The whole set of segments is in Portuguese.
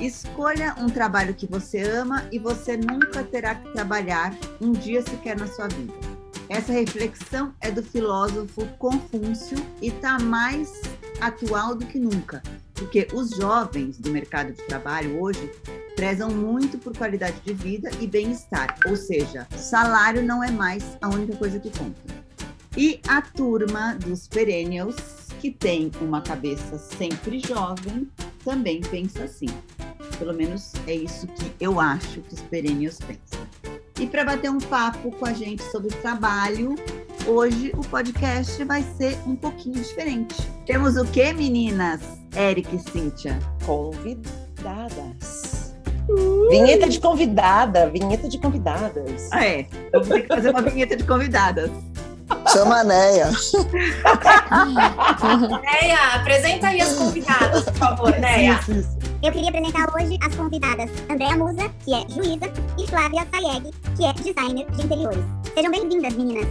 Escolha um trabalho que você ama e você nunca terá que trabalhar um dia sequer na sua vida. Essa reflexão é do filósofo Confúcio e está mais atual do que nunca, porque os jovens do mercado de trabalho hoje prezam muito por qualidade de vida e bem-estar, ou seja, salário não é mais a única coisa que conta. E a turma dos perennials, que tem uma cabeça sempre jovem, também pensa assim. Pelo menos é isso que eu acho que os perennials pensam. E para bater um papo com a gente sobre trabalho, hoje o podcast vai ser um pouquinho diferente. Temos o que, meninas? Eric e Cíntia? Convidadas. Uh! Vinheta de convidada, vinheta de convidadas. Ah, é. Eu vou ter que fazer uma vinheta de convidadas. Chama a Neia. Neia, apresenta aí as convidadas, por favor, Neia. Isso, isso. Eu queria apresentar hoje as convidadas Andréa Musa, que é juíza, e Flávia Sayeg, que é designer de interiores. Sejam bem-vindas, meninas.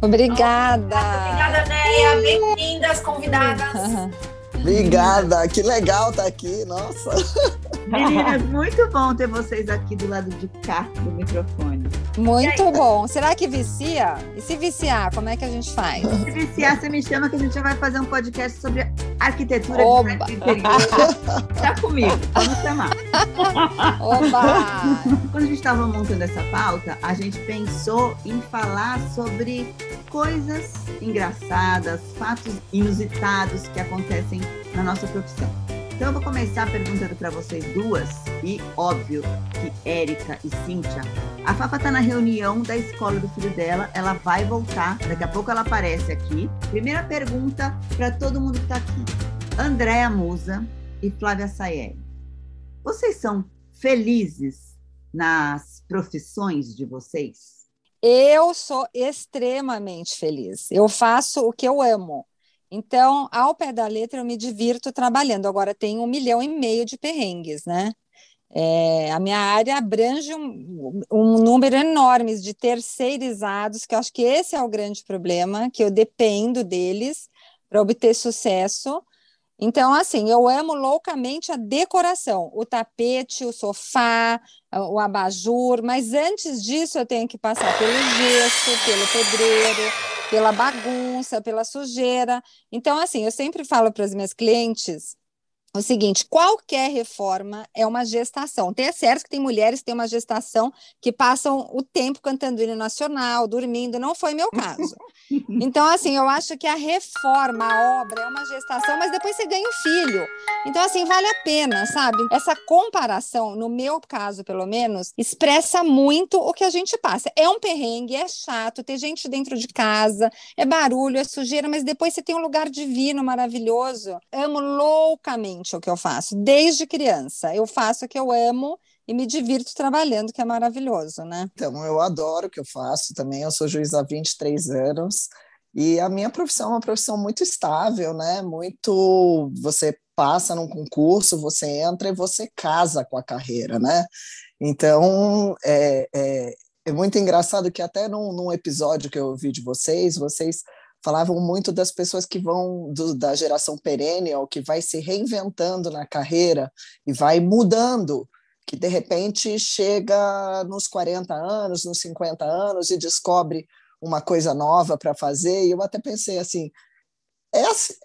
Obrigada. Obrigada, Neia. Bem-vindas, convidadas. Obrigada, que legal estar tá aqui, nossa. Meninas, muito bom ter vocês aqui do lado de cá do microfone. Muito bom. Será que vicia? E se viciar, como é que a gente faz? Se viciar, você me chama que a gente já vai fazer um podcast sobre arquitetura Oba. de interior. tá comigo, vamos chamar. Oba! Quando a gente estava montando essa pauta, a gente pensou em falar sobre coisas engraçadas, fatos inusitados que acontecem na nossa profissão. Então eu vou começar perguntando para vocês duas, e óbvio que Érica e Cíntia. A Fafa está na reunião da escola do filho dela, ela vai voltar, daqui a pouco ela aparece aqui. Primeira pergunta para todo mundo que está aqui. Andréa Musa e Flávia Sayeg. Vocês são felizes nas profissões de vocês? Eu sou extremamente feliz. Eu faço o que eu amo. Então, ao pé da letra, eu me divirto trabalhando. Agora, tem um milhão e meio de perrengues, né? É, a minha área abrange um, um, número enorme de terceirizados, que eu acho que esse é o grande problema, que eu dependo deles para obter sucesso. Então, assim, eu amo loucamente a decoração, o tapete, o sofá, o abajur, mas antes disso eu tenho que passar pelo gesso, pelo pedreiro, pela bagunça, pela sujeira. Então, assim, eu sempre falo para as minhas clientes o seguinte: qualquer reforma é uma gestação. Tem é certo que tem mulheres que têm uma gestação que passam o tempo cantando hino nacional, dormindo, não foi meu caso. Então, assim, eu acho que a reforma, a obra, é uma gestação, mas depois você ganha um filho. Então, assim, vale a pena, sabe? Essa comparação, no meu caso, pelo menos, expressa muito o que a gente passa. É um perrengue, é chato, ter gente dentro de casa, é barulho, é sujeira, mas depois você tem um lugar divino, maravilhoso. Amo loucamente o que eu faço, desde criança. Eu faço o que eu amo e me divirto trabalhando, que é maravilhoso, né? Então, eu adoro o que eu faço também. Eu sou juiz há 23 anos e a minha profissão é uma profissão muito estável, né? Muito. Você passa num concurso, você entra e você casa com a carreira, né? Então, é, é, é muito engraçado que até num, num episódio que eu ouvi de vocês, vocês falavam muito das pessoas que vão do, da geração perennial, que vai se reinventando na carreira e vai mudando, que de repente chega nos 40 anos, nos 50 anos e descobre uma coisa nova para fazer. E eu até pensei assim,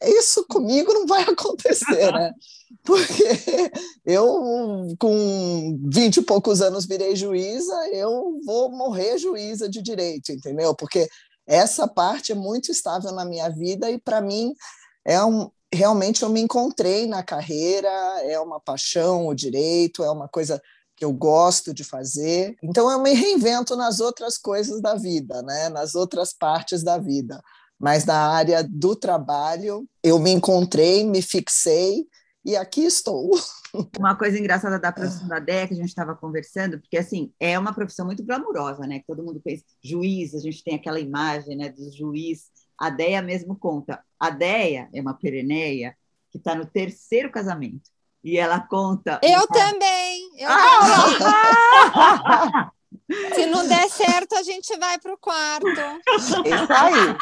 isso comigo não vai acontecer, né? Porque eu, com vinte e poucos anos, virei juíza, eu vou morrer juíza de direito, entendeu? Porque essa parte é muito estável na minha vida e para mim é um realmente eu me encontrei na carreira, é uma paixão o direito, é uma coisa que eu gosto de fazer. Então eu me reinvento nas outras coisas da vida, né? Nas outras partes da vida. Mas na área do trabalho, eu me encontrei, me fixei e aqui estou. Uma coisa engraçada da profissão da que a gente estava conversando, porque assim, é uma profissão muito glamurosa, né? Todo mundo fez juiz, a gente tem aquela imagem né, do juiz. A DEA mesmo conta. A DEA é uma pereneia que está no terceiro casamento. E ela conta. Eu também! Eu ah! Se não der certo, a gente vai para o quarto. Isso aí.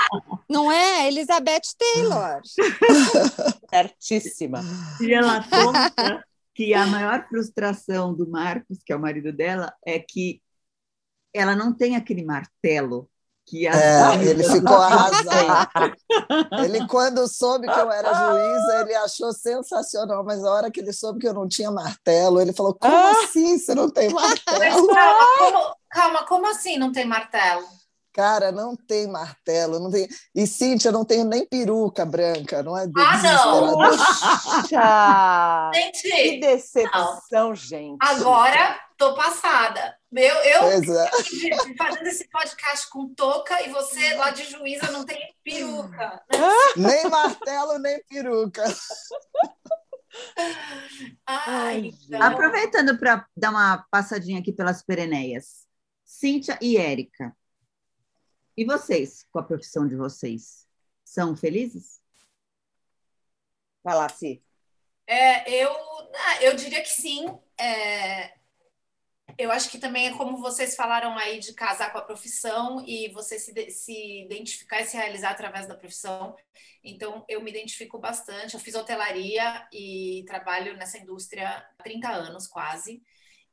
Não é? Elizabeth Taylor. Certíssima. E ela conta que a maior frustração do Marcos, que é o marido dela, é que ela não tem aquele martelo que É, ele ficou arrasado. Ele, quando soube que eu era juíza, ele achou sensacional, mas a hora que ele soube que eu não tinha martelo, ele falou: Como Ah! assim você não tem Mas martelo? calma, como, calma, como assim não tem martelo? Cara, não tem martelo, não tem. E Cíntia, não tenho nem peruca branca, não é Ah, não! Puxa! Que Gente, decepção, gente. agora tô passada. Eu, eu é. fazendo esse podcast com touca e você lá de juíza não tem peruca. né? Nem martelo, nem peruca. Ai, então. Aproveitando para dar uma passadinha aqui pelas Pereneias. Cíntia e Érica. E vocês, com a profissão de vocês? São felizes? Vai lá, Si. É, eu, ah, eu diria que sim. É, eu acho que também é como vocês falaram aí de casar com a profissão e você se, se identificar e se realizar através da profissão. Então, eu me identifico bastante. Eu fiz hotelaria e trabalho nessa indústria há 30 anos quase.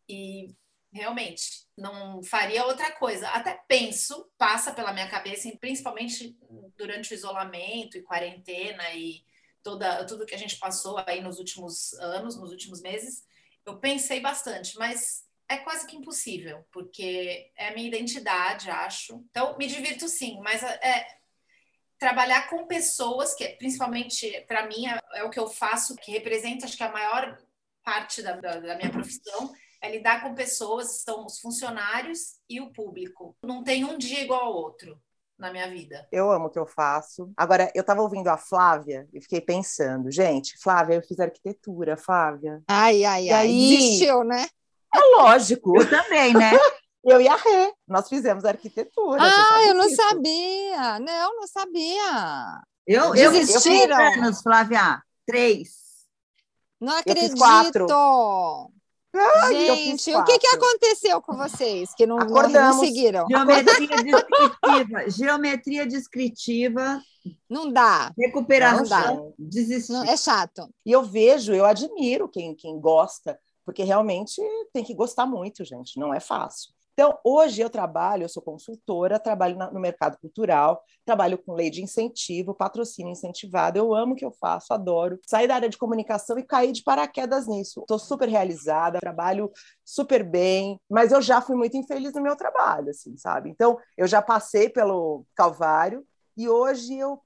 E realmente não faria outra coisa. Até penso, passa pela minha cabeça, principalmente durante o isolamento e quarentena e toda, tudo que a gente passou aí nos últimos anos, nos últimos meses, eu pensei bastante, mas é quase que impossível, porque é a minha identidade, acho. Então, me divirto sim, mas é trabalhar com pessoas, que principalmente para mim é, é o que eu faço, que representa, acho que a maior parte da, da, da minha profissão, é lidar com pessoas, são os funcionários e o público. Não tem um dia igual ao outro na minha vida. Eu amo o que eu faço. Agora, eu estava ouvindo a Flávia e fiquei pensando, gente, Flávia, eu fiz arquitetura, Flávia. Ai, ai, E ai. aí? Desistiu, né? É lógico. Eu também, né? Eu e a Rê, nós fizemos arquitetura. Ah, eu não disso. sabia. Não, não sabia. Eu, eu, eu anos, Flávia. Três. Não Eu acredito. fiz quatro. Gente, eu fiz o que, que aconteceu com vocês que não, não, não seguiram? Geometria descritiva. Geometria descritiva. Não dá. Recuperação. Não dá. Desistir. Não, é chato. E eu vejo, eu admiro quem, quem gosta, porque realmente tem que gostar muito, gente, não é fácil. Então, hoje eu trabalho, eu sou consultora, trabalho no mercado cultural, trabalho com lei de incentivo, patrocínio incentivado, eu amo o que eu faço, adoro. Saí da área de comunicação e caí de paraquedas nisso. Estou super realizada, trabalho super bem, mas eu já fui muito infeliz no meu trabalho, assim, sabe? Então, eu já passei pelo calvário e hoje eu,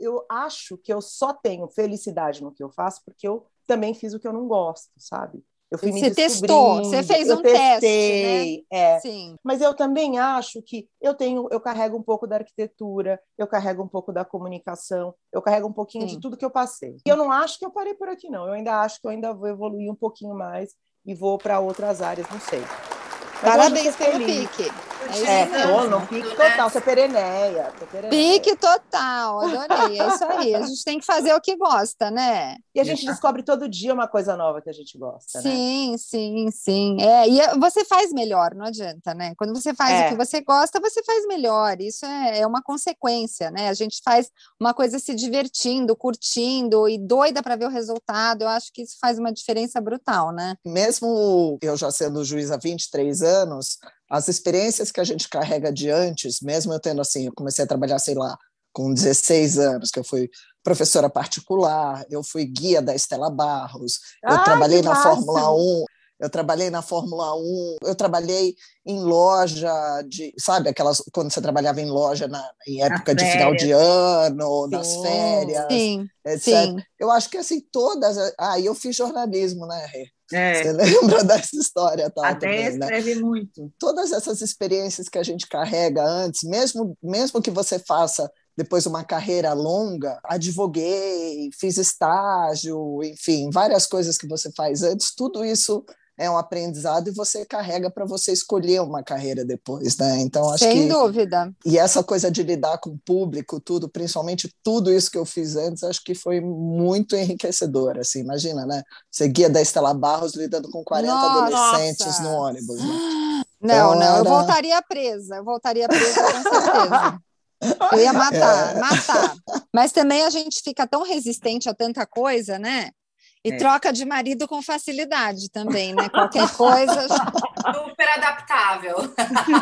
eu acho que eu só tenho felicidade no que eu faço porque eu também fiz o que eu não gosto, sabe? Eu fui me Você testou, você fez um teste, né? testei, é. Sim. Mas eu também acho que eu tenho, eu carrego um pouco da arquitetura, eu carrego um pouco da comunicação, eu carrego um pouquinho Sim. de tudo que eu passei. E eu não acho que eu parei por aqui, não. Eu ainda acho que eu ainda vou evoluir um pouquinho mais e vou para outras áreas, não sei. Mas Parabéns pelo pique. É É, mesmo. tô no pique total, você é pereneia, é. Pique total, adorei. É isso aí. A gente tem que fazer o que gosta, né? E a gente descobre todo dia uma coisa nova que a gente gosta, né? Sim, sim, sim. É, e você faz melhor, não adianta, né? Quando você faz É. o que você gosta, você faz melhor. Isso é, é uma consequência, né? A gente faz uma coisa se divertindo, curtindo e doida para ver o resultado. Eu acho que isso faz uma diferença brutal, né? Mesmo eu já sendo juiz há 23 anos, as experiências que a gente carrega de antes, mesmo eu tendo assim, eu comecei a trabalhar, sei lá, com 16 anos, que eu fui professora particular, eu fui guia da Estela Barros, eu Ai, trabalhei na massa! Fórmula 1, eu trabalhei na Fórmula 1, eu trabalhei em loja de, sabe, aquelas quando você trabalhava em loja na, em época de final de ano, nas Sim, férias, Sim, etc. sim. Eu acho que assim todas, ah, e eu fiz jornalismo, né, Rê? É, Você lembra dessa história tal até também, né? escreve muito. Todas essas experiências que a gente carrega antes, mesmo, mesmo que você faça depois uma carreira longa, advoguei, fiz estágio, enfim, várias coisas que você faz antes, tudo isso é um aprendizado e você carrega para você escolher uma carreira depois, né? Então acho Sem que dúvida. e essa coisa de lidar com o público, tudo, principalmente tudo isso que eu fiz antes, acho que foi muito enriquecedor, assim, imagina, né? Você guia da Estela Barros lidando com 40 Nossa! adolescentes no ônibus, né? Não, não, eu Era- voltaria presa, eu voltaria presa com certeza. Eu ia matar, É. matar. Mas também a gente fica tão resistente a tanta coisa, né? E é. troca de marido com facilidade também, né? Qualquer coisa. Super adaptável.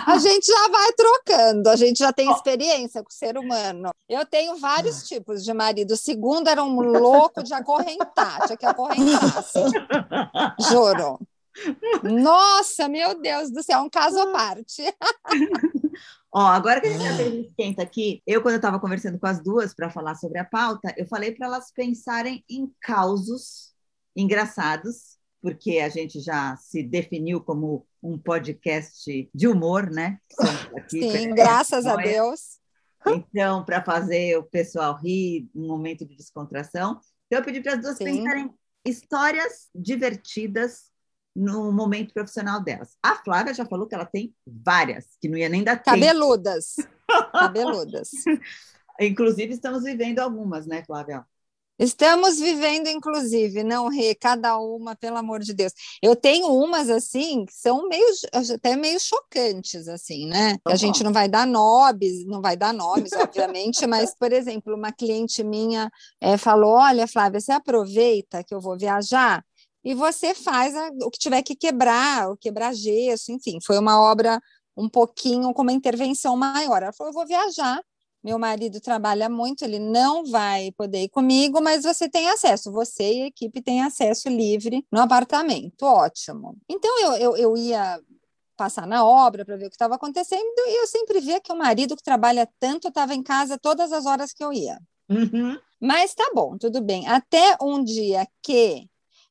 A gente já vai trocando, a gente já tem experiência com o ser humano. Eu tenho vários tipos de marido. O segundo era um louco de acorrentar, tinha que acorrentar. Assim. Juro. Nossa, meu Deus do céu, é um caso à parte. Ó, agora que a gente esquenta aqui, eu, quando eu estava conversando com as duas para falar sobre a pauta, eu falei para elas pensarem em causos engraçados, porque a gente já se definiu como um podcast de humor, né? Sim, graças a Deus. Então, para fazer o pessoal rir, um momento de descontração. Então, eu pedi para as duas Sim. pensarem histórias divertidas no momento profissional delas. A Flávia já falou que ela tem várias, que não ia nem dar tempo. Cabeludas. Cabeludas. Inclusive, estamos vivendo algumas, né, Flávia? Estamos vivendo, inclusive, não, Rê, cada uma, pelo amor de Deus. Eu tenho umas, assim, que são meio, até meio chocantes, assim, né? Tá a gente não vai dar nomes, não vai dar nomes, obviamente, mas, por exemplo, uma cliente minha é, falou, olha, Flávia, você aproveita que eu vou viajar e você faz a, o que tiver que quebrar, o quebrar gesso, enfim, foi uma obra um pouquinho com uma intervenção maior. Ela falou: eu vou viajar, meu marido trabalha muito, ele não vai poder ir comigo, mas você tem acesso, você e a equipe têm acesso livre no apartamento. Ótimo. Então eu, eu, eu ia passar na obra para ver o que estava acontecendo e eu sempre via que o marido que trabalha tanto estava em casa todas as horas que eu ia. Uhum. Mas tá bom, tudo bem. Até um dia que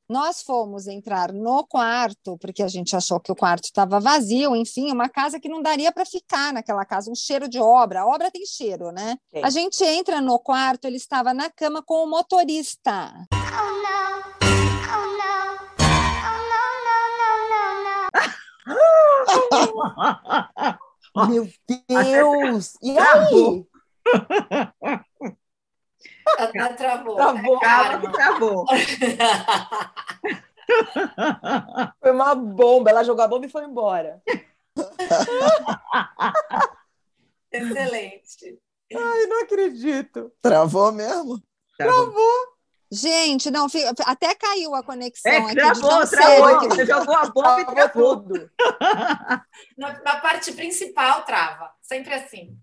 nós fomos entrar no quarto, porque a gente achou que o quarto estava vazio, enfim, uma casa que não daria para ficar naquela casa, um cheiro de obra. A obra tem cheiro, né? Sim. A gente entra no quarto, ele estava na cama com o motorista. Oh, não. Oh, não. Oh, não. Meu Deus! E aí? Ela travou. Travou. Calma travou. Foi uma bomba. Ela jogou a bomba e foi embora. Excelente. Ai, não acredito. Travou mesmo? Travou. Gente, não, até caiu a conexão. É, travou, travou. Você jogou a bomba e travou tudo. Na, na parte principal, trava. Sempre assim.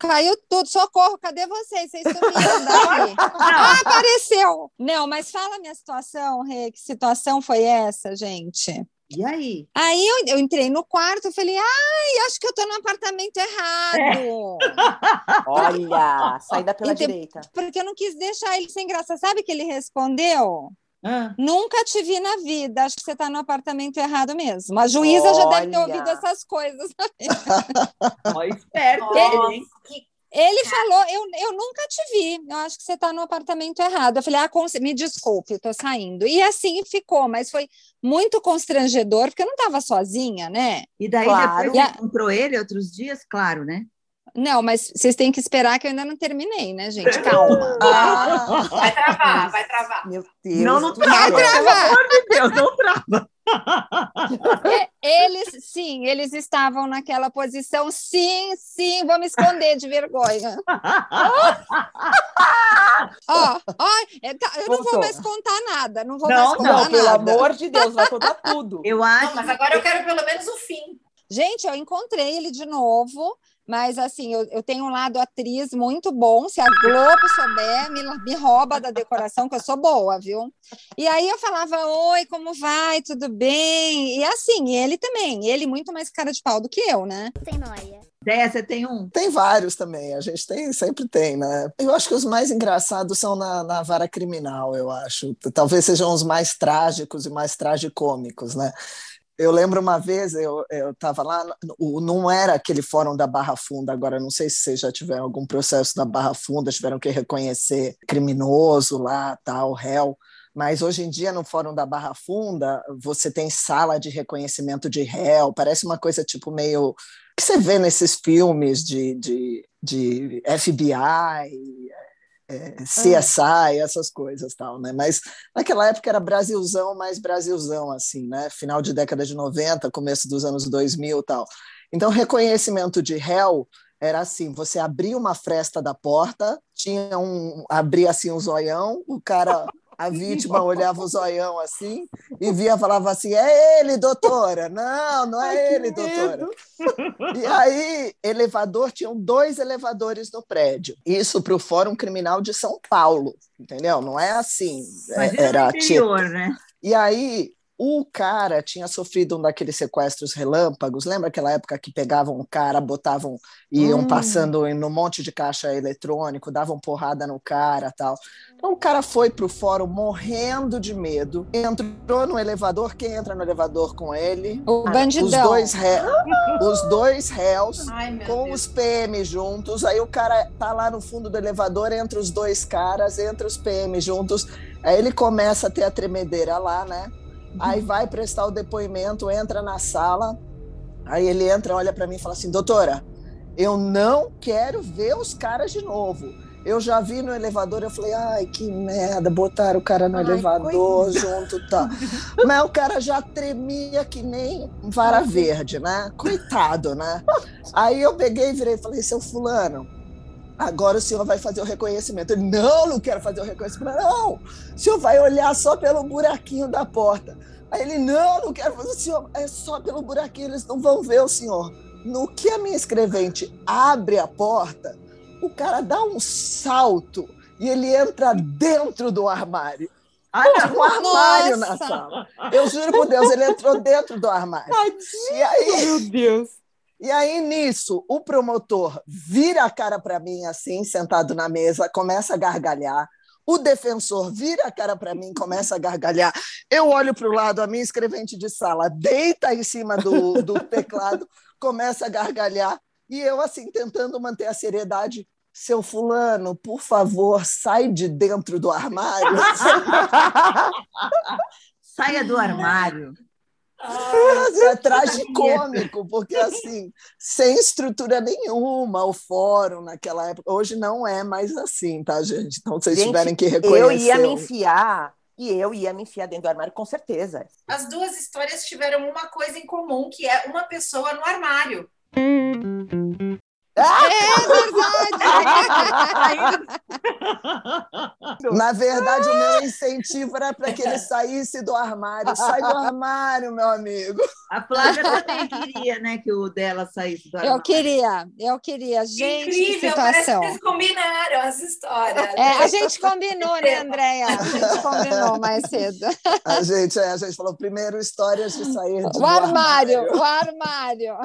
Caiu tudo, socorro, cadê vocês? Vocês sumiram daqui. ah, apareceu! Não, mas fala a minha situação, Rê, que situação foi essa, gente? E aí? Aí eu, eu entrei no quarto e falei, ai, acho que eu tô no apartamento errado. É. Olha, saída pela então, direita. Porque eu não quis deixar ele sem graça. Sabe que ele respondeu? Ah. Nunca te vi na vida, acho que você está no apartamento errado mesmo. A juíza Olha. já deve ter ouvido essas coisas. Ó, esperto, ele, ele falou: eu, eu nunca te vi, eu acho que você está no apartamento errado. Eu falei: ah, me desculpe, estou saindo. E assim ficou, mas foi muito constrangedor, porque eu não estava sozinha, né? E daí claro. depois encontrou ele outros dias, claro, né? Não, mas vocês têm que esperar que eu ainda não terminei, né, gente? Calma. Ah, vai travar, vai travar. Meu Deus. Não, não trava. Vai travar. Pelo amor de Deus, não trava. É, eles, sim, eles estavam naquela posição. Sim, sim, vou me esconder de vergonha. ó, ó, tá, eu não vou mais contar nada. Não vou não, mais contar não, nada. Pelo amor de Deus, vai contar tudo. Eu acho. Não, mas agora eu quero pelo menos o fim. Gente, eu encontrei ele de novo. Mas, assim, eu, eu tenho um lado atriz muito bom. Se a Globo souber, me, me rouba da decoração, que eu sou boa, viu? E aí eu falava, oi, como vai? Tudo bem? E assim, ele também. Ele muito mais cara de pau do que eu, né? Sem noia. Ideia, você tem um? Tem vários também, a gente tem, sempre tem, né? Eu acho que os mais engraçados são na, na vara criminal, eu acho. Talvez sejam os mais trágicos e mais tragicômicos, né? Eu lembro uma vez, eu estava lá, não era aquele fórum da Barra Funda, agora não sei se vocês já tiveram algum processo da Barra Funda, tiveram que reconhecer criminoso lá, tal, réu, mas hoje em dia no Fórum da Barra Funda você tem sala de reconhecimento de réu, parece uma coisa tipo meio que você vê nesses filmes de, de, de FBI, é, CSI, essas coisas tal, né? Mas naquela época era Brasilzão mais Brasilzão, assim, né? Final de década de 90, começo dos anos 2000 tal. Então, reconhecimento de réu era assim, você abria uma fresta da porta, tinha um, abria assim um zoião, o cara A vítima olhava o zoião assim e via, falava assim: é ele, doutora. Não, não é Ai, ele, doutora. E aí, elevador, tinham dois elevadores no prédio. Isso para o Fórum Criminal de São Paulo, entendeu? Não é assim. Imagina era no interior, né? E aí, o cara tinha sofrido um daqueles sequestros relâmpagos. Lembra aquela época que pegavam um cara, botavam, iam Hum. passando em um monte de caixa eletrônico, davam porrada no cara tal. Então o cara foi pro fórum morrendo de medo, entrou no elevador. Quem entra no elevador com ele? O Os bandidão. dois, ré, os dois réus Ai, com Deus. os PM juntos. Aí o cara tá lá no fundo do elevador, entre os dois caras, entre os PM juntos. Aí ele começa a ter a tremedeira lá, né? Aí vai prestar o depoimento, entra na sala. Aí ele entra, olha para mim e fala assim: "Doutora, eu não quero ver os caras de novo. Eu já vi no elevador, eu falei, ai, que merda, botaram o cara no Ai, elevador junto, tá. Mas o cara já tremia que nem vara verde, né? Coitado, né? Aí eu peguei e virei e falei, seu fulano, agora o senhor vai fazer o reconhecimento. Ele, não, não quero fazer o reconhecimento. Não, o senhor vai olhar só pelo buraquinho da porta. Aí ele, não, não quero fazer o senhor, é só pelo buraquinho, eles não vão ver o senhor. No que a minha escrevente abre a porta, o cara dá um salto e ele entra dentro do armário. Olha, um armário na sala. Eu juro por Deus, ele entrou dentro do armário. E aí, Meu Deus. E aí, nisso, o promotor vira a cara para mim, assim, sentado na mesa, começa a gargalhar. O defensor vira a cara para mim, começa a gargalhar. Eu olho para o lado, a minha escrevente de sala deita em cima do, do teclado, começa a gargalhar. E eu, assim, tentando manter a seriedade. Seu fulano, por favor, sai de dentro do armário. saia do armário. É tragicômico, porque assim, sem estrutura nenhuma, o fórum naquela época. Hoje não é mais assim, tá, gente? Então, vocês Gente, tiverem que reconhecer. Eu ia me enfiar, e eu ia me enfiar dentro do armário, com certeza. As duas histórias tiveram uma coisa em comum, que é uma pessoa no armário. Na verdade, o meu incentivo era para que ele saísse do armário. Sai do armário, meu amigo. A Flávia também queria, né, que o dela saísse do armário. Eu queria, eu queria. Gente, Incrível, que parece que situação. vocês combinaram as histórias. É, a gente combinou, né, Andréia? A gente combinou mais cedo. A gente, é, a gente falou primeiro histórias de sair de O armário, o armário.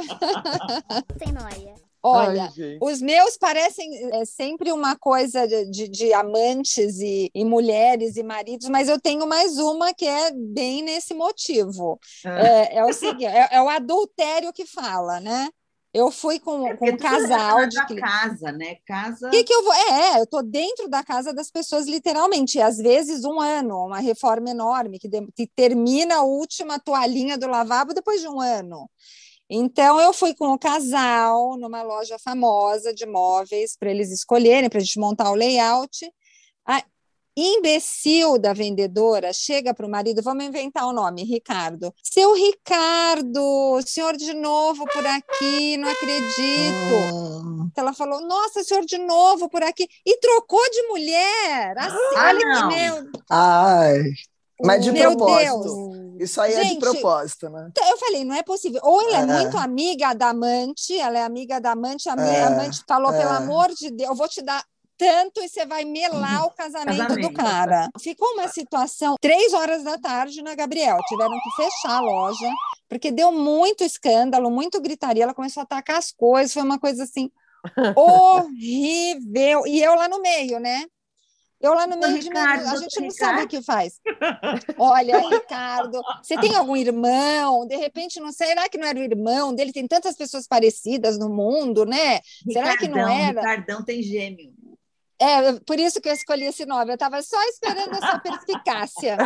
Sem noia. Olha, Ai, os meus parecem é, sempre uma coisa de, de- amantes e, e mulheres e maridos, mas eu tenho mais uma que é bem nesse motivo. Ah. É, é o seguinte, é, é o adultério que fala, né? Eu fui com, É com um é casal de casa, né? Casa. O que, que eu vou? É, eu tô dentro da casa das pessoas, literalmente. Às vezes um ano, uma reforma enorme, que, de- que termina a última toalhinha do lavabo depois de um ano. Então, eu fui com o casal numa loja famosa de móveis para eles escolherem, para a gente montar o layout. A imbecil da vendedora chega para o marido, vamos inventar o nome, Ricardo. Seu Ricardo, senhor de novo por aqui, não acredito. Hum, Ela falou: Nossa, senhor, de novo por aqui. E trocou de mulher. Assim, Ah, olha que não. meu. ai, mas de Meu propósito. Deus. Isso aí é de Gente, propósito, né? Eu falei: Não é possível. Ou ela é, É. muito amiga da amante, ela é amiga da amante, a É, amante falou: é. Pelo amor de Deus, eu vou te dar. Tanto e você vai melar o casamento, do Casamento. cara. Ficou uma situação, três horas da tarde na Gabriel. Tiveram que fechar a loja, porque deu muito escândalo, muito gritaria. Ela começou a atacar as coisas, foi uma coisa assim horrível. E eu lá no meio, né? Eu lá no meio de Ricardo, a gente não sabe o Ricardo. que faz. Olha, Ricardo, você tem algum irmão? De repente, não sei, será que não era o irmão dele? Tem tantas pessoas parecidas no mundo, né? Será que não Ricardão, era? Ricardão tem gêmeo. É, por isso que eu escolhi esse nome. Eu estava só esperando essa perspicácia.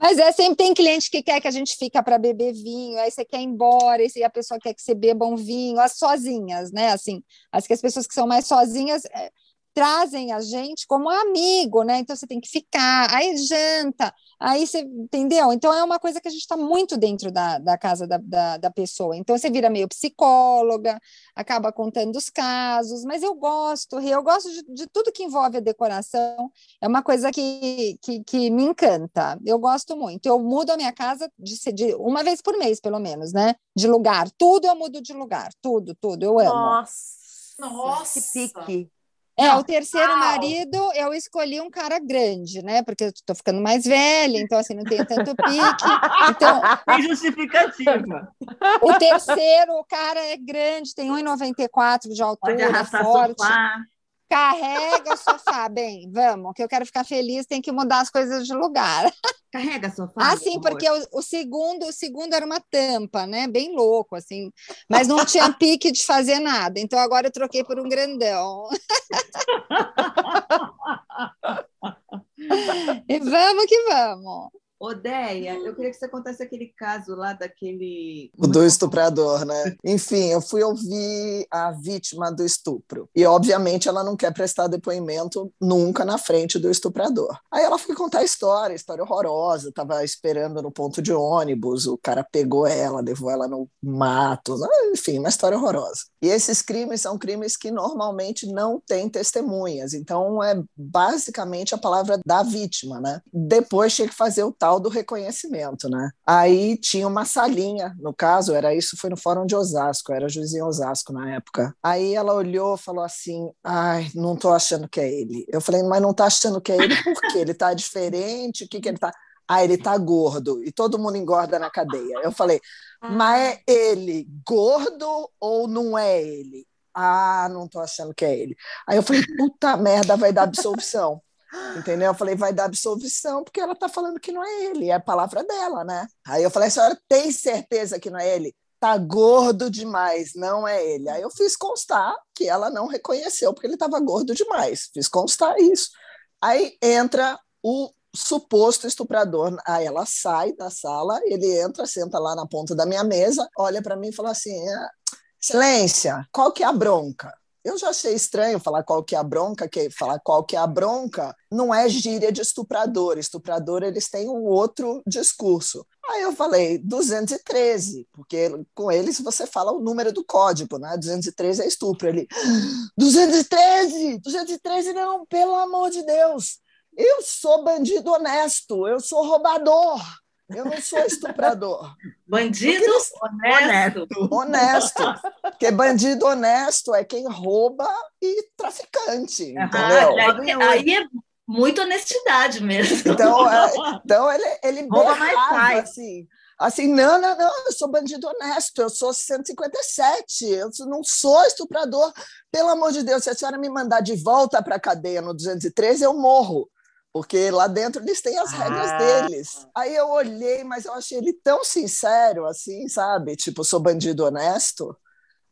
Mas é sempre tem cliente que quer que a gente fica para beber vinho, aí você quer ir embora, e a pessoa quer que você beba um vinho, as sozinhas, né? Assim, as que as pessoas que são mais sozinhas é, trazem a gente como amigo, né? Então você tem que ficar, aí janta, Aí você entendeu? Então é uma coisa que a gente está muito dentro da, da casa da, da, da, pessoa. Então você vira meio psicóloga, acaba contando os casos, mas eu gosto, eu gosto de, de tudo que envolve a decoração, é uma coisa que, que, que, me encanta. Eu gosto muito. Eu mudo a minha casa de, de uma vez por mês, pelo menos, né? De lugar. Tudo eu mudo de lugar. Tudo, tudo. Eu amo. Nossa, Nossa. que pique. É, o terceiro marido, eu escolhi um cara grande, né? Porque eu tô ficando mais velha, então assim, não tenho tanto pique. Então, Tem justificativa. o terceiro, o cara é grande, tem 1,94 de altura, forte. sofá. Carrega o sofá, bem, vamos, que eu quero ficar feliz, tem que mudar as coisas de lugar. Carrega sofá. Ah, sim, porque o, o segundo, o segundo era uma tampa, né? Bem louco, assim, mas não tinha pique de fazer nada. Então agora eu troquei por um grandão. e vamos que vamos. Odeia, eu queria que você contasse aquele caso lá daquele. O do estuprador, né? Enfim, eu fui ouvir a vítima do estupro. E, obviamente, ela não quer prestar depoimento nunca na frente do estuprador. Aí ela foi contar a história, história horrorosa. Tava esperando no ponto de ônibus, o cara pegou ela, levou ela no mato. Enfim, uma história horrorosa. E esses crimes são crimes que normalmente não têm testemunhas. Então, é basicamente a palavra da vítima, né? Depois tinha que fazer o tal do reconhecimento, né? Aí tinha uma salinha, no caso, era isso, foi no Fórum de Osasco, era juiz em Osasco na época. Aí ela olhou e falou assim: ai, não tô achando que é ele. Eu falei, mas não tá achando que é ele por quê? Ele tá diferente? O que que ele tá. Ah, ele tá gordo e todo mundo engorda na cadeia. Eu falei, mas é ele gordo ou não é ele? Ah, não tô achando que é ele. Aí eu falei, puta merda, vai dar absolvição. Entendeu? Eu falei, vai dar absolvição, porque ela tá falando que não é ele, é a palavra dela, né? Aí eu falei, a senhora tem certeza que não é ele? Tá gordo demais, não é ele. Aí eu fiz constar que ela não reconheceu, porque ele estava gordo demais. Fiz constar isso. Aí entra o suposto estuprador. Aí ela sai da sala, ele entra, senta lá na ponta da minha mesa, olha para mim e fala assim: ah, Excelência, qual que é a bronca? Eu já achei estranho falar qual que é a bronca, que falar qual que é a bronca não é gíria de estuprador. Estuprador, eles têm um outro discurso. Aí eu falei 213, porque com eles você fala o número do código, né? 213 é estupro. Ele, 213! 213 não, pelo amor de Deus! Eu sou bandido honesto, eu sou roubador, eu não sou estuprador. Bandido Honesto. Honesto. Porque bandido honesto é quem rouba e traficante, Ah, entendeu? aí, aí é muita honestidade mesmo. Então, é, então ele, ele Rouba mais faz. assim. Assim, não, não, não, eu sou bandido honesto, eu sou 157, eu não sou estuprador. Pelo amor de Deus, se a senhora me mandar de volta para a cadeia no 213, eu morro. Porque lá dentro eles têm as regras Ah. deles. Aí eu olhei, mas eu achei ele tão sincero, assim, sabe? Tipo, sou bandido honesto.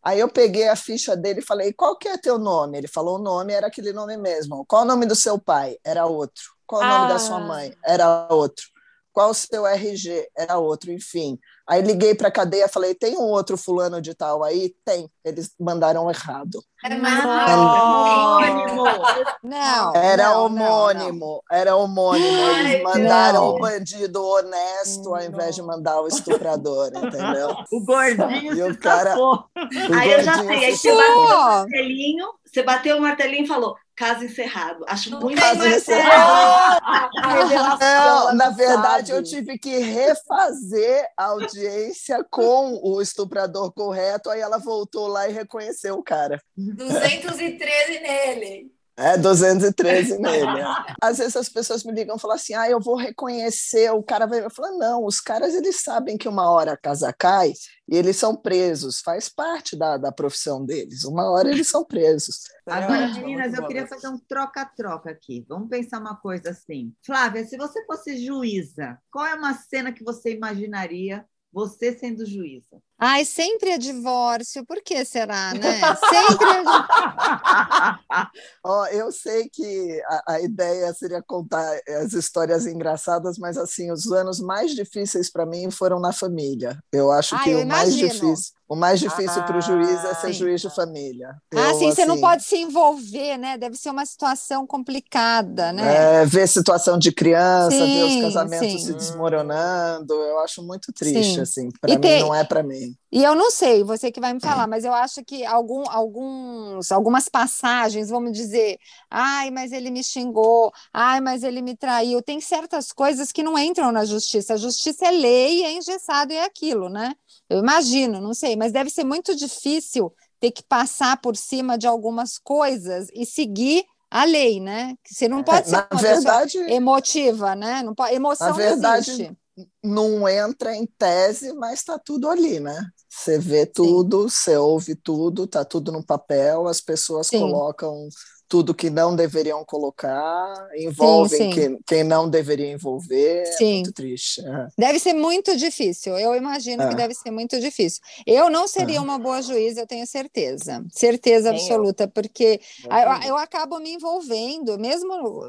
Aí eu peguei a ficha dele e falei: qual que é teu nome? Ele falou o nome, era aquele nome mesmo. Qual o nome do seu pai? Era outro. Qual o nome da sua Ah. mãe? Era outro. Qual o seu RG? Era outro, enfim. Aí liguei para a cadeia, falei: tem um outro fulano de tal aí? Tem. Eles mandaram errado. É mais Homônimo. Não. Era não, não, não. homônimo, era homônimo. Eles mandaram não. o bandido honesto ao invés de mandar o estuprador, entendeu? O gordinho E se o cara-. O Aí eu já sei, aí você bateu o martelinho, você bateu o martelinho e falou, caso encerrado. Acho muito Caso encerrado. Não, na não verdade, sabe. eu tive que refazer a audiência com o estuprador correto, aí ela voltou lá e reconheceu o cara. 213 nele. É 213 nele. Às vezes as pessoas me ligam e falam assim: ah, eu vou reconhecer, o cara vai. Eu falo, não, os caras eles sabem que uma hora a casa cai e eles são presos, faz parte da, da profissão deles. Uma hora eles são presos. Agora, meninas, eu queria fazer um troca-troca aqui. Vamos pensar uma coisa assim. Flávia, se você fosse juíza, qual é uma cena que você imaginaria você sendo juíza? Ai, sempre é divórcio. Por que será, né? Sempre é oh, Eu sei que a, a, ideia seria contar as histórias engraçadas, mas assim, os anos mais difíceis para mim foram na família. Eu acho que eu o mais difícil o mais difícil ah, para o juiz é ser sim. juiz de família. Ah, eu, sim, você não assim pode se envolver, né? Deve ser uma situação complicada, né? É, ver situação de criança, sim, ver os casamentos sim. se desmoronando, eu acho muito triste, assim. Para mim, tem... não é para mim. E eu não sei, você que vai me falar, mas eu acho que algum, alguns, algumas passagens, vamos dizer, ai, mas ele me xingou, ai, mas ele me traiu. Tem certas coisas que não entram na justiça. A justiça é lei, é engessado e é aquilo, né? Eu imagino, não sei, mas deve ser muito difícil ter que passar por cima de algumas coisas e seguir a lei, né? Você não pode é, ser uma verdade, emotiva, né? Não pode, emoção na verdade, não existe. Não entra em tese, mas está tudo ali, né? Você vê tudo, Sim. você ouve tudo, está tudo no papel, as pessoas Sim. colocam tudo que não deveriam colocar, envolvem sim, sim. Quem, quem, não deveria envolver. É sim. É muito triste. É. Deve ser muito difícil. Eu imagino é. que deve ser muito difícil. Eu não seria é. uma boa juíza, eu tenho certeza. Certeza absoluta, eu. porque eu, eu, acabo me envolvendo, mesmo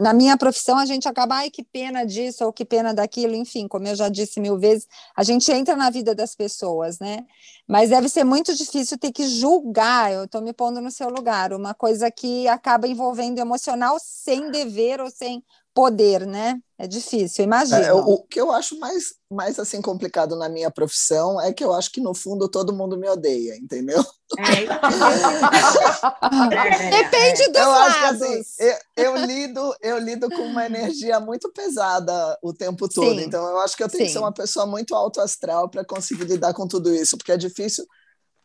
na minha profissão, a gente acaba, ai, que pena disso ou que pena daquilo, enfim, como eu já disse mil vezes, a gente entra na vida das pessoas, né? Mas deve ser muito difícil ter que julgar, eu estou me pondo no seu lugar, uma coisa que acaba envolvendo emocional sem dever ou sem poder, né? É difícil, imagina. É, o que eu acho mais, mais assim complicado na minha profissão é que eu acho que no fundo todo mundo me odeia, entendeu? É, Depende dos eu lados. Acho que, assim, eu, eu, lido, eu lido com uma energia muito pesada o tempo todo, Sim. então eu acho que eu tenho Sim. que ser uma pessoa muito alto astral para conseguir lidar com tudo isso, porque é difícil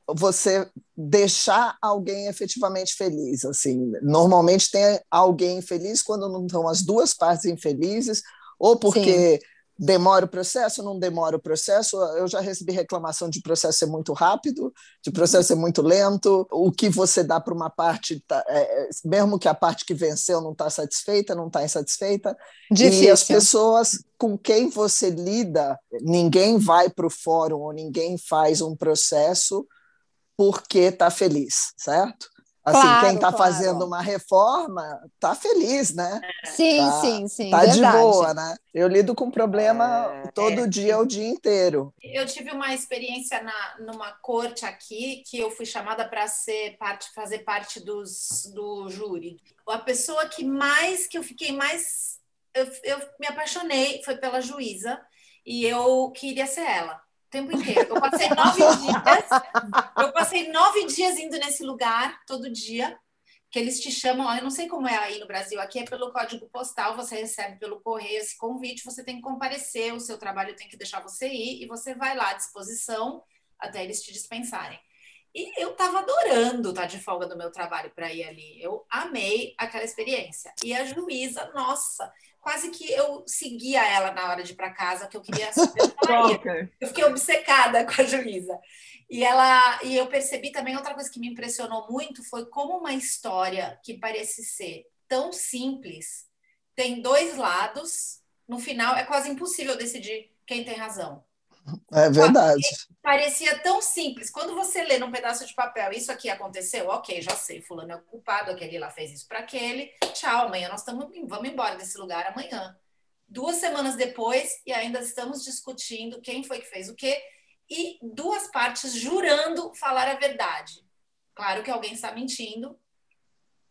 você deixar alguém efetivamente feliz. Assim, normalmente tem alguém feliz quando não estão as duas partes infelizes, ou porque Sim. demora o processo, não demora o processo. Eu já recebi reclamação de processo ser muito rápido, de processo ser muito lento. O que você dá para uma parte, tá, é, é, mesmo que a parte que venceu não está satisfeita, não está insatisfeita. Difícil. E as pessoas com quem você lida, ninguém vai para o fórum ou ninguém faz um processo porque está feliz, certo? Assim, claro, quem está claro. fazendo uma reforma está feliz, né? Sim, tá, sim, sim. Está de boa, né? Eu lido com problema é, todo é. dia, o dia inteiro. Eu tive uma experiência na, numa corte aqui que eu fui chamada para ser parte, fazer parte dos, do júri. A pessoa que mais, que eu fiquei mais, eu, eu me apaixonei foi pela juíza e eu queria ser ela tempo inteiro. Eu passei nove dias, eu passei nove dias indo nesse lugar todo dia, que eles te chamam, eu não sei como é aí no Brasil, aqui é pelo código postal, você recebe pelo correio esse convite, você tem que comparecer, o seu trabalho tem que deixar você ir, e você vai lá à disposição até eles te dispensarem. E eu estava adorando estar de folga do meu trabalho para ir ali. Eu amei aquela experiência. E a juíza, nossa, quase que eu seguia ela na hora de ir para casa, que eu queria Eu fiquei obcecada com a juíza. E ela e eu percebi também outra coisa que me impressionou muito foi como uma história que parece ser tão simples tem dois lados. No final é quase impossível decidir quem tem razão. É verdade. Parecia tão simples. Quando você lê num pedaço de papel, isso aqui aconteceu, ok, já sei, fulano é o culpado, aquele lá fez isso para aquele. Tchau, amanhã nós estamos, vamos embora desse lugar amanhã. Duas semanas depois, e ainda estamos discutindo quem foi que fez o quê, e duas partes jurando falar a verdade. Claro que alguém está mentindo,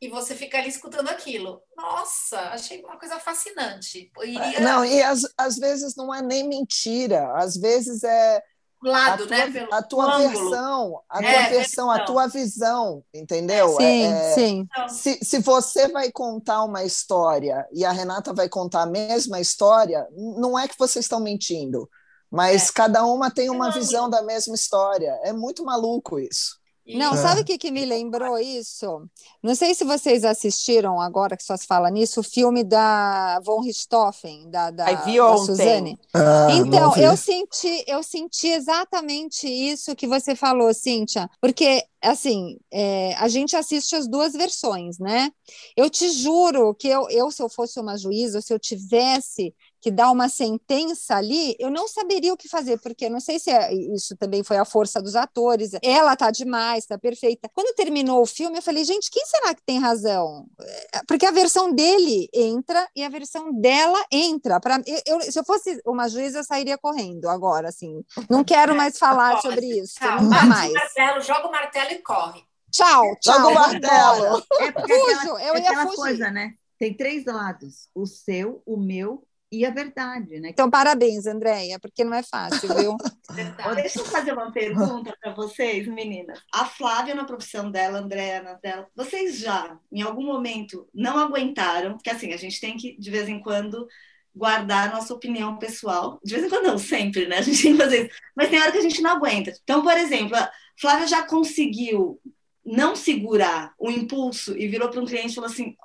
e você fica ali escutando aquilo. Nossa, achei uma coisa fascinante. Iria... Não, e às, às vezes não é nem mentira, às vezes é lado, a né, tua, né? Pelo a tua versão, a é, tua versão, a tua visão, entendeu? Sim, é, sim. Se, se você vai contar uma história e a Renata vai contar a mesma história, não é que vocês estão mentindo, mas é. cada uma tem uma visão da mesma história. É muito maluco isso. Não, sabe o que, que me lembrou isso? Não sei se vocês assistiram, agora que só se fala nisso, o filme da Von Richthofen, da, da, da Suzane. Ah, então, eu senti, eu senti exatamente isso que você falou, Cíntia, porque assim, é, a gente assiste as duas versões, né? Eu te juro que eu, eu, se eu fosse uma juíza, se eu tivesse que dá uma sentença ali, eu não saberia o que fazer, porque não sei se é, isso também foi a força dos atores. Ela tá demais, tá perfeita. Quando terminou o filme, eu falei, gente, quem será que tem razão? É, porque a versão dele entra e a versão dela entra. Pra, eu, eu se eu fosse uma juíza, eu sairia correndo agora, assim. Não quero mais falar sobre isso, Tá, nunca mais. martelo, joga o martelo e corre. Tchau, tchau. Joga o martelo. É porque Fujo, aquela, eu ia aquela fugir. coisa, né? Tem três lados: o seu, o meu e a verdade, né? Então, parabéns, Andréia, porque não é fácil, viu? Deixa eu fazer uma pergunta para vocês, meninas. A Flávia, na profissão dela, a Andréa na dela, vocês já, em algum momento, não aguentaram? Porque assim, a gente tem que, de vez em quando, guardar a nossa opinião pessoal. De vez em quando, não, sempre, né? A gente tem que fazer isso. Mas tem hora que a gente não aguenta. Então, por exemplo, a Flávia já conseguiu não segurar o impulso e virou para um cliente e falou assim: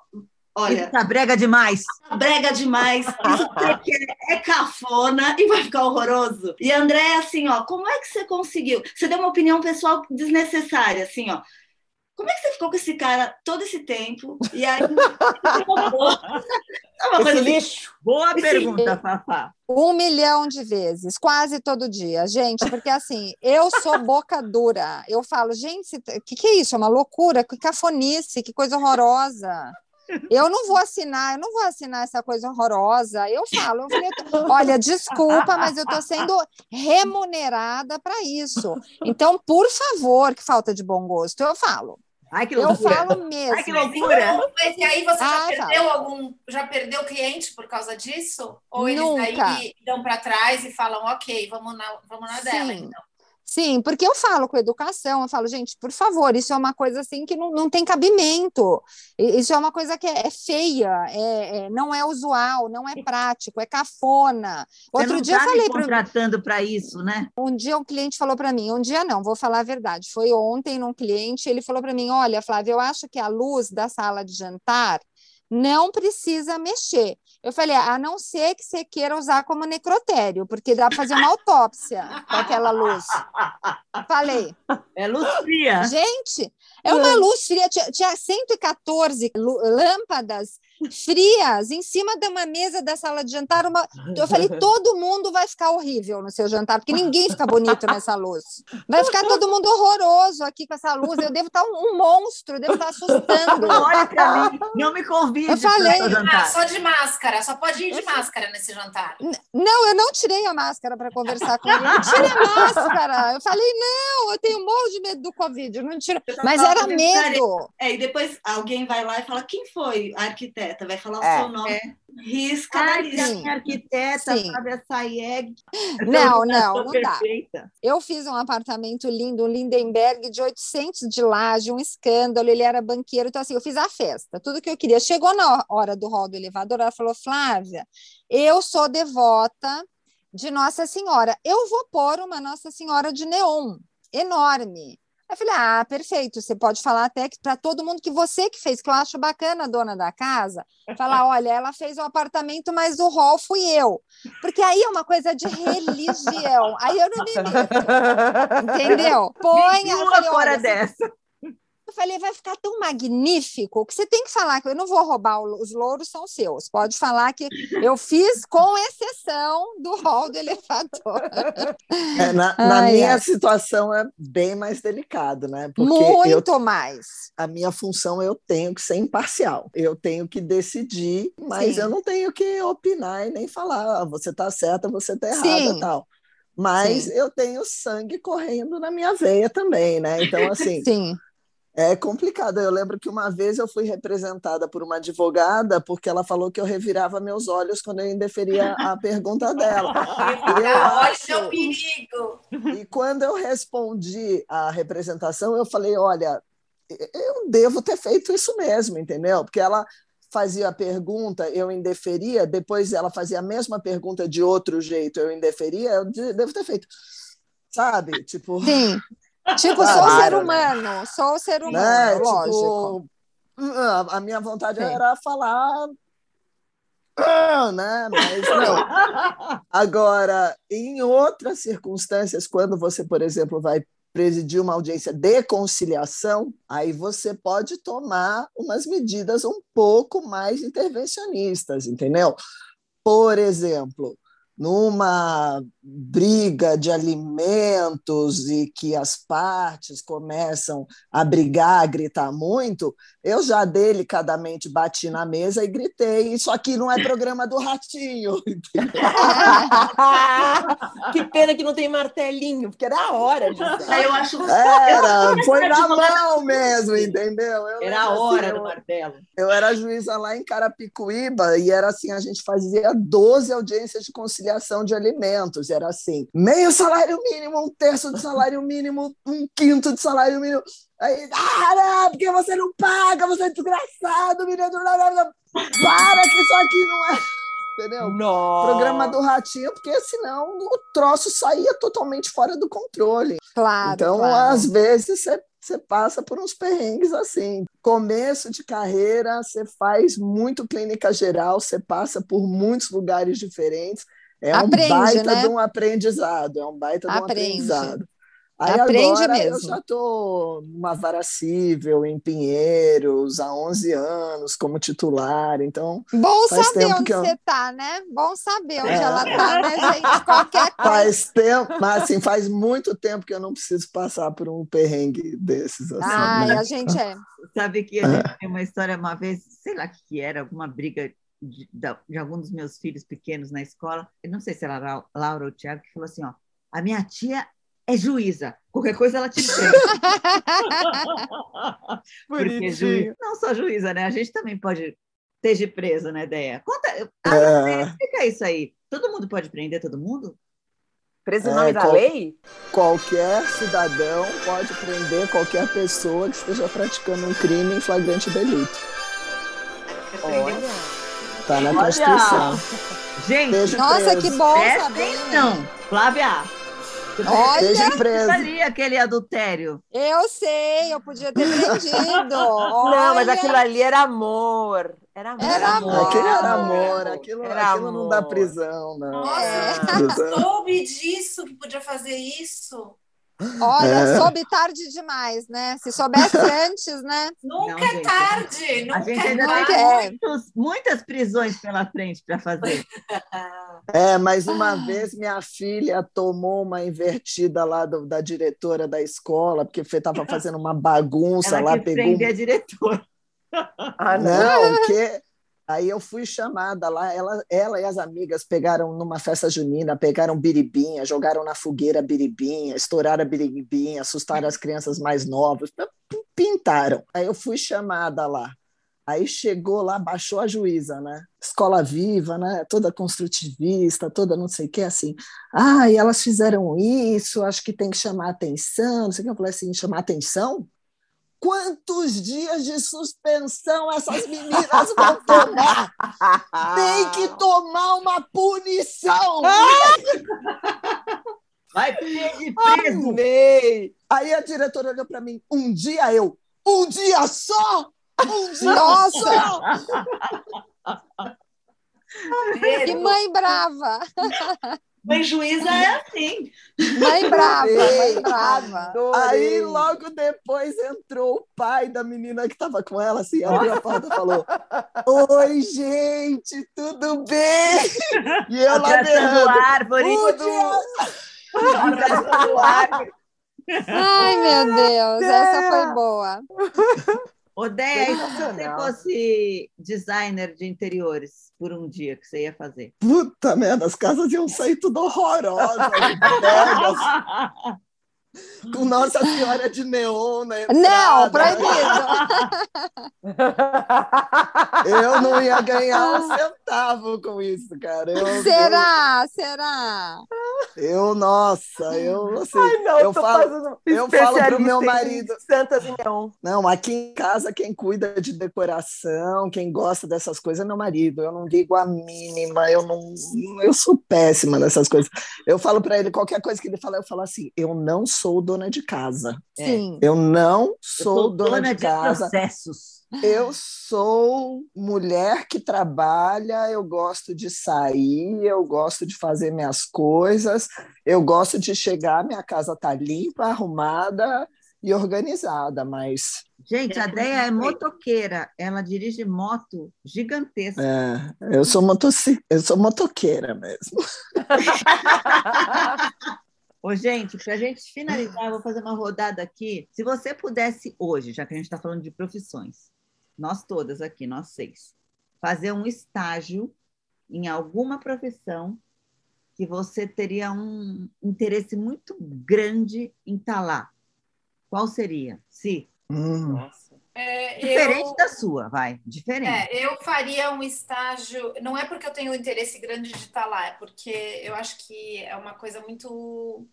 Olha, Isso tá brega demais. brega demais, isso aqui é, é cafona e vai ficar horroroso. E André, assim, ó, como é que você conseguiu? Você deu uma opinião pessoal desnecessária, assim, ó. Como é que você ficou com esse cara todo esse tempo? E aí. É uma coisa Esse assim, lixo. Boa pergunta, Fafá. Um milhão de vezes, quase todo dia, gente, porque assim, eu sou boca dura. Eu falo, gente, o que, que é isso? É uma loucura, que cafonice, que coisa horrorosa. Eu não vou assinar, eu não vou assinar essa coisa horrorosa. Eu falo, eu falei, olha, desculpa, mas eu estou sendo remunerada para isso. Então, por favor, que falta de bom gosto, eu falo. Ai, que Eu loucura. falo mesmo. Ai, que loucura. Mas e aí você Ah, já tá. perdeu algum, já perdeu cliente por causa disso? Ou eles Nunca. daí dão para trás e falam, ok, vamos na, vamos na dela. Sim. Então. Sim, porque eu falo com educação, eu falo, gente, por favor, isso é uma coisa assim que não, não tem cabimento. Isso é uma coisa que é, é feia, é, é- não é usual, não é prático, é cafona. Você Outro dia eu tá me falei para contratando para isso, né? um dia um cliente falou para mim, um dia não, vou falar a verdade. Foi ontem num cliente, ele falou para mim: "Olha, Flávia, eu acho que a luz da sala de jantar não precisa mexer". Eu falei: "A não ser que você queira usar como necrotério, porque dá para fazer uma autópsia com aquela luz". Falei: É luz fria. Gente, é uma luz fria. Tinha, tinha 114 lu- lâmpadas frias em cima de uma mesa da sala de jantar. Uma... Eu falei, todo mundo vai ficar horrível no seu jantar, porque ninguém fica bonito nessa luz. Vai ficar todo mundo horroroso aqui com essa luz. Eu devo estar um, um monstro, eu devo estar assustando. Olha para mim, não me convide Eu falei. Ah, só de máscara, só pode ir de máscara nesse jantar. Não, eu não tirei a máscara para conversar com ele. Não tirei a máscara. Eu falei, não, eu tenho um morro de medo do Covid. eu Não tiro. Tava Mas era medo. É, e depois alguém vai lá e fala: quem foi a arquiteta? Vai falar o É. seu nome. Risca na Ai, lista. a minha arquiteta, Sim. Fábia Sayeg. Não, não, não dá. Perfeita. Eu fiz um apartamento lindo, um Lindenberg de 800 de laje, um escândalo, ele era banqueiro, então assim, eu fiz a festa, tudo que eu queria. Chegou na hora do hall do elevador, ela falou, Flávia, eu sou devota de Nossa Senhora, eu vou pôr uma Nossa Senhora de neon, enorme. Eu falei, ah, perfeito, você pode falar até que para todo mundo que você que fez, que eu acho bacana, dona da casa, falar, olha, ela fez o apartamento, mas o hall fui eu. Porque aí é uma coisa de religião. Aí eu não me meto. Entendeu? Põe. Falei, fora olha, você- dessa. Eu falei, vai ficar tão magnífico que você tem que falar que eu não vou roubar os louros, são seus. Pode falar que eu fiz com exceção do hall do elevador. É, na na Ai, minha situação é bem mais delicado, né? Porque eu, Muito mais. a minha função eu tenho que ser imparcial. Eu tenho que decidir, mas Sim. eu não tenho que opinar e nem falar, ah, você está certa, você está errada, Sim. tal. Mas Sim. eu tenho sangue correndo na minha veia também, né? Então, assim, Sim. É complicado. Eu lembro que uma vez eu fui representada por uma advogada porque ela falou que eu revirava meus olhos quando eu indeferia a pergunta dela. E eu Olha acho- o perigo. e quando eu respondi a representação, eu falei: olha, eu devo ter feito isso mesmo, entendeu? Porque ela fazia a pergunta, eu indeferia, depois ela fazia a mesma pergunta de outro jeito, eu indeferia, eu de- devo ter feito. Sabe? Tipo. Sim. Tipo, sou Claro, ser né? humano, sou ser humano, né? lógico. Tipo, a a minha vontade Sim. era falar. "Ah", né? Mas não. Agora, em outras circunstâncias, quando você, por exemplo, vai presidir uma audiência de conciliação, aí você pode tomar umas medidas um pouco mais intervencionistas, entendeu? por exemplo, numa briga de alimentos e que as partes começam a brigar, a gritar muito, eu já delicadamente bati na mesa e gritei: Isso aqui não é programa do ratinho. que pena que não tem martelinho, porque era a hora de usar. Eu acho Era, foi na mão mesmo, entendeu? Eu era a hora assim, do martelo. Eu era juíza lá em Carapicuíba e era assim: a gente fazia 12 audiências de conciliação de alimentos. Era assim: meio salário mínimo, um terço de salário mínimo, um quinto de salário mínimo. Aí, ah, porque você não paga, você é desgraçado, menino. Para que isso aqui não é. Entendeu? Nossa. Programa do Ratinho, porque senão o troço saía totalmente fora do controle. Claro. Então, claro. às vezes, você você passa por uns perrengues assim. Começo de carreira, você faz muito clínica geral, você passa por muitos lugares diferentes. É Aprende, um baita né? de um aprendizado, é um baita de um Aprende. aprendizado. Aí Aprende agora mesmo. eu já estou numa vara civil em Pinheiros há 11 anos como titular, então Bom Faz saber tempo onde que eu- você tá, né? Bom saber onde É. ela tá, né, gente? Qualquer coisa. faz tempo, mas assim, faz muito tempo que eu não preciso passar por um perrengue desses. Assim, Ai, né? a gente é. Sabe que a gente tem uma história uma vez, sei lá o que era, alguma briga de, de algum dos meus filhos pequenos na escola. Eu não sei se era a Lau- Laura ou o Tiago, que falou assim: ó, a minha tia é juíza, qualquer coisa ela te prende. Porque juiz, não só juíza, né? A gente também pode esteja preso, né, Deia? Conta, É. explica isso aí. Todo mundo pode prender todo mundo? Preso em É, nome da qual- lei? Qualquer cidadão pode prender qualquer pessoa que esteja praticando um crime em flagrante delito. Olha. Está na Olha! Constituição. Gente, Esteja Nossa, preso. que bom presta saber. atenção. Flávia, Olha, Esteja preso. ali aquele adultério. eu sei, eu podia ter prendido. Não, mas aquilo ali era amor. Era amor. Era amor. Aquilo era Amor. amor, aquilo, Era aquilo não dá amor. prisão, não. Nossa, É. Prisão. soube disso, que podia fazer isso. Olha, É. soube tarde demais, né? Se soubesse antes, né? Nunca Não, é tarde, A nunca gente é ainda Nunca tem é. muitos- muitas prisões pela frente para fazer. É, mas uma vez minha filha tomou uma invertida lá do- da diretora da escola, porque estava fazendo uma bagunça Ela lá, pegou prender a diretora. Ah, não. Não, que aí eu fui chamada lá, ela, ela e as amigas pegaram numa festa junina, pegaram biribinha, jogaram na fogueira biribinha, estouraram a biribinha, assustaram as crianças mais novas, pintaram. Aí eu fui chamada lá. Aí chegou lá, baixou a juíza, né? Escola viva, né? Toda construtivista, toda não sei o que, assim. Ah, e elas fizeram isso, acho que tem que chamar atenção. Não sei o que. Eu falei assim: chamar atenção? Quantos dias de suspensão essas meninas vão tomar? Tem que tomar uma punição! Vai preso. preso. Amei! Aí a diretora olhou para mim: um dia eu, um dia só? Um dia Nossa! só? Que mãe brava! Mãe juíza é assim. Mãe brava, mãe brava. Adorei. Aí logo depois entrou o pai da menina que estava com ela, assim, abriu a porta e falou: Oi, gente, tudo bem? E eu lá berrando. árvore. Abraçando árvore. Ai, meu Deus, essa foi boa. Odeia, se você fosse designer de interiores por um dia, que você ia fazer? Puta merda, as casas iam sair tudo horrorosas, velhas, com Nossa Senhora de Neon na Não, proibido. Eu não ia ganhar um centavo com isso, cara. Eu, Será? Será? Eu, nossa, eu assim, Ai, não, eu tô falo, fazendo eu falo pro meu marido. Santas e Neon. Não, aqui em casa quem cuida de decoração, quem gosta dessas coisas é meu marido. Eu não ligo a mínima, eu não, eu sou péssima nessas coisas. Eu falo para ele qualquer coisa que ele fala, eu falo assim: eu não sou dona de casa. É. Sim. Eu não Eu sou dona, de casa. processos. Eu sou mulher que trabalha, eu gosto de sair, eu gosto de fazer minhas coisas, eu gosto de chegar, minha casa tá limpa, arrumada, e organizada, mas. Gente, a Deia é motoqueira, ela dirige moto gigantesca. É, eu sou, motoci... eu sou motoqueira mesmo. Ô, gente, para a gente finalizar, eu vou fazer uma rodada aqui. Se você pudesse hoje, já que a gente está falando de profissões, nós todas aqui, nós seis, fazer um estágio em alguma profissão que você teria um interesse muito grande em estar tá lá, qual seria? Se. Hum. É, Diferente eu, da sua, vai. Diferente. É, eu faria um estágio. Não é porque eu tenho um interesse grande de estar lá, é porque eu acho que é uma coisa muito.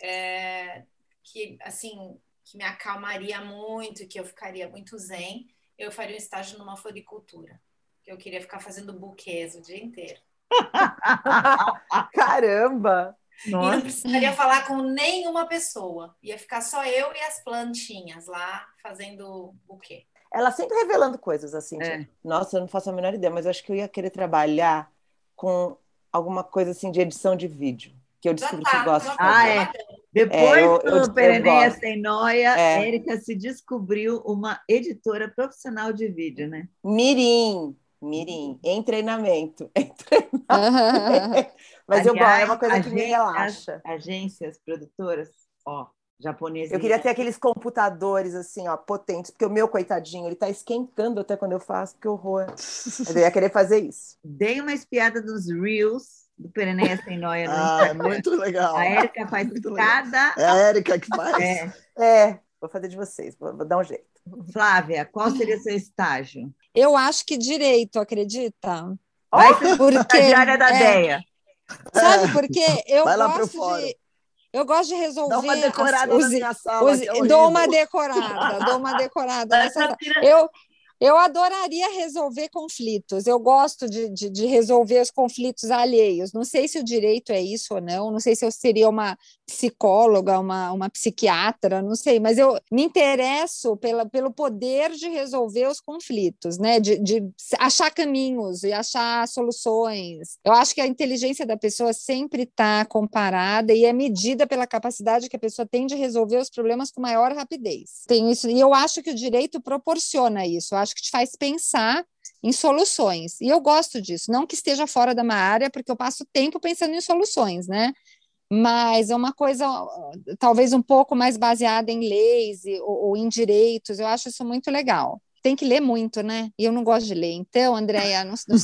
É, que, assim, que me acalmaria muito, que eu ficaria muito zen. Eu faria um estágio numa floricultura. Que eu queria ficar fazendo buquês o dia inteiro. Caramba! Nossa. E não precisaria falar com nenhuma pessoa. Ia ficar só eu e as plantinhas lá fazendo o quê? Ela sempre revelando coisas assim. É. Tipo, Nossa, eu não faço a menor ideia, mas eu acho que eu ia querer trabalhar com alguma coisa assim de edição de vídeo. Que eu descobri tá, que gosto. já Ah, é. Depois É, eu- eu- do eu Pereneia. Sem Noia, É. Érica se descobriu uma editora profissional de vídeo, né? Mirim, mirim, em treinamento. Em treinamento. Mas eu gosto, é uma coisa que me Aliás, relaxa. As agências produtoras, ó, Eu queria ter aqueles computadores assim, ó, potentes, porque o meu coitadinho, ele tá esquentando até quando eu faço, que horror. Mas eu ia querer fazer isso. Dei uma espiada nos Reels do Pereneia Sem Noia no Ah, é muito legal. A Érica faz Muito legal. cada. É a Érica que faz. É. É, vou fazer de vocês, vou, vou dar um jeito. Flávia, qual seria seu estágio? Eu acho que direito, acredita? Vai ser Porque estagiária da é, Deia. Sabe por quê? Eu Vai lá pro gosto fórum. de eu gosto de resolver Dá uma as- decorada os- na minha sala. os- dou uma decorada, dou uma decorada Essa sala. tira- Eu eu adoraria resolver conflitos. Eu gosto de, de, de resolver os conflitos alheios. Não sei se o direito é isso ou não. Não sei se eu seria uma psicóloga, uma, uma psiquiatra, não sei. Mas eu me interesso pela, pelo poder de resolver os conflitos, né? De, de achar caminhos e achar soluções. Eu acho que a inteligência da pessoa sempre está comparada e é medida pela capacidade que a pessoa tem de resolver os problemas com maior rapidez. Tem isso, e eu acho que o direito proporciona isso. Eu acho que te faz pensar em soluções. E eu gosto disso, não que esteja fora da minha área, porque eu passo tempo pensando em soluções, né? Mas é uma coisa talvez um pouco mais baseada em leis e- ou, ou em direitos. Eu acho isso muito legal. Tem que ler muito, né? E eu não gosto de ler. Então, Andréia, não, não-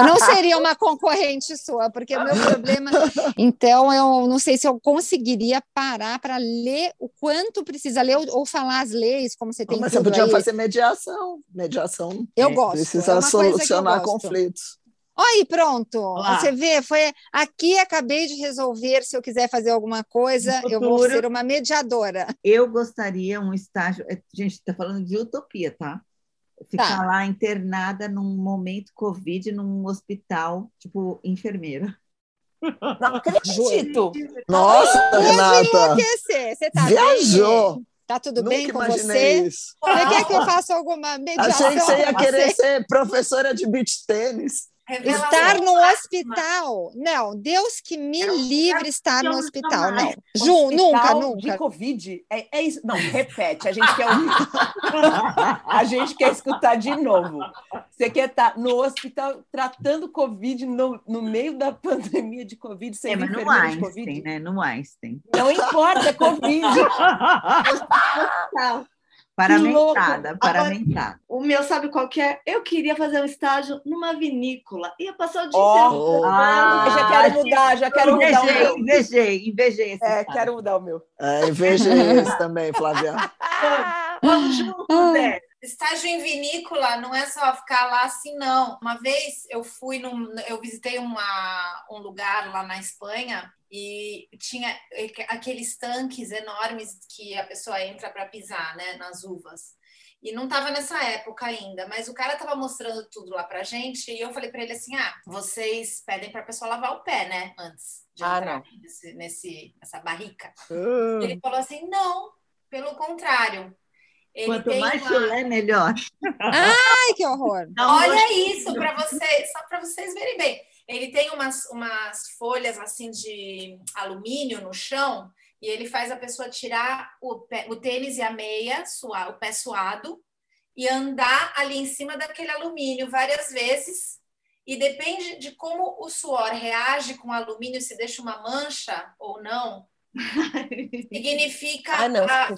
eu não seria uma concorrente sua, porque o meu problema. Então, eu não sei se eu conseguiria parar para ler o quanto precisa ler ou, ou falar as leis, como você tem Mas você podia aí. fazer mediação. Mediação Eu é, gosto. é precisa que eu solucionar gosto. conflitos. Aí, pronto. Olá. Você vê, foi aqui acabei de resolver. Se eu quiser fazer alguma coisa, No eu vou futuro. ser uma mediadora. Eu gostaria um estágio. é, Gente, está falando de utopia, tá? Ficar Tá. lá internada num momento Covid, num hospital, tipo, enfermeira. Não acredito. Nossa, Ia Renata, enlouquecer. Você tá viajou. bem? Tá tudo Nunca bem com você? isso. Você quer que eu faça alguma mediação? Achei que você ia querer você? ser professora de beach tênis. Revelação Estar no hospital? Não, Deus que me É livre estar no hospital. Não. Ju, Hospital nunca, De nunca. Covid. É, é isso. Não, repete. A gente quer ouvir. A gente quer escutar de novo. Você quer estar no hospital tratando Covid no, no meio da pandemia de Covid, É, sendo mas no enfermeira de Einstein, Covid? né? No Einstein. Não importa, é Covid. Paramentada, paramentada. O meu, sabe qual que é? Eu queria fazer um estágio numa vinícola. Ia passar o dia inteiro. Ah, Eu já quero mudar, já quero mudar o Invejei, meu. invejei, invejei esse É, estágio. quero mudar o meu. É, invejei esse também, Flávia. Vamos juntos, né? Estágio em vinícola não é só ficar lá assim, não. Uma vez eu fui num. Eu visitei uma, um lugar lá na Espanha e tinha aqueles tanques enormes que a pessoa entra para pisar, né, nas uvas. E não estava nessa época ainda, mas o cara estava mostrando tudo lá pra gente e eu falei para ele assim: ah, vocês pedem para a pessoa lavar o pé, né, antes de Ah, entrar não. nesse, nesse, nessa barrica. Hum. Ele falou assim: não, pelo contrário. Ele Quanto tem mais uma- chulé, melhor. Ai, que horror. Olha isso para vocês, só para vocês verem bem. Ele tem umas, umas folhas assim de alumínio no chão e ele faz a pessoa tirar o, pé, o tênis e a meia, suar, o pé suado, e andar ali em cima daquele alumínio várias vezes. E depende de como o suor reage com o alumínio, se deixa uma mancha ou não, significa Ah, não. a-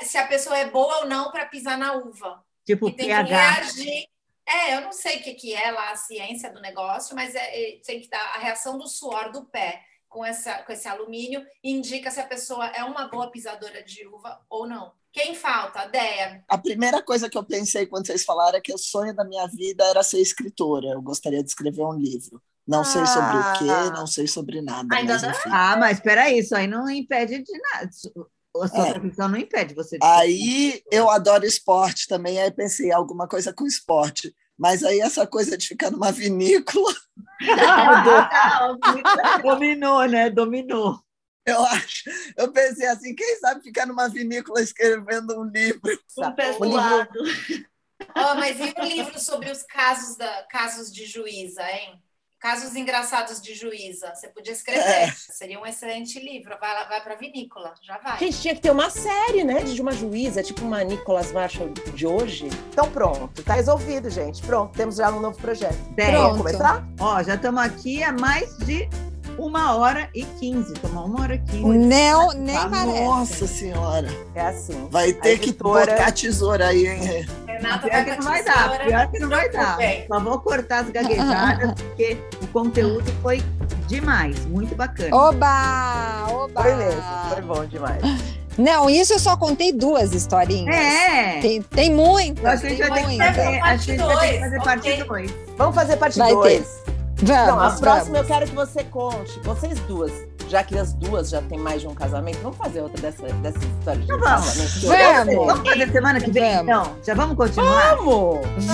é, se a pessoa é boa ou não para pisar na uva. Tipo E tem que pH. reagir. É, eu não sei o que, que é lá a ciência do negócio, mas é, é- tem que dar a reação do suor do pé com, essa, com esse alumínio indica se a pessoa é uma boa pisadora de uva ou não. Quem falta? A Deia. A primeira coisa que eu pensei quando vocês falaram é que o sonho da minha vida era ser escritora. Eu gostaria de escrever um livro. Não sei sobre o quê, Ah. não sei sobre nada. Ainda mas enfim. Ah, mas espera isso aí não impede de nada. A sua É. profissão não impede você de Aí eu adoro esporte também, aí pensei alguma coisa com esporte. Mas aí essa coisa de ficar numa vinícola, Dominou, né? Dominou. eu acho. Eu pensei assim, quem sabe ficar numa vinícola escrevendo um livro? Um pé O livro-. Ó, mas e o livro sobre os casos, da, casos de juíza, hein? Casos engraçados de juíza. Você podia escrever. É. Seria um excelente livro. Vai, lá- vai para vinícola. Já vai. Gente, tinha que ter uma série, né? De uma juíza, tipo uma Nicholas Marshall de hoje. Então pronto, tá resolvido, gente. Pronto, temos já um novo projeto. Vamos Pronto. começar? Ó, já estamos aqui há mais de uma hora e quinze. Tomou uma hora e quinze. Não, nem Ah, parece. Nossa Senhora! É assim. Vai ter que editora- botar a tesoura aí, hein? Renata Pior que não vai dar, pior que não vai dar. Só vou cortar as gaguejadas, porque o conteúdo foi demais, muito bacana. Oba! Oba! Foi mesmo, foi bom demais. Não, isso eu só contei duas historinhas. É! Tem, tem muitas. Eu acho que a gente tem vai ter que muitas. fazer, acho que a gente vai ter que fazer Parte parte dois, 2. Vamos fazer parte Vai 2. Vamos, Não, a vamos. próxima eu quero que você conte. Vocês duas, já que as duas já têm mais de um casamento, vamos fazer outra dessa, dessa história de Então vamos. casamento? que eu Vamos. Vamos fazer semana que vem, Vamos. então? Já vamos continuar? Vamos! Vamos!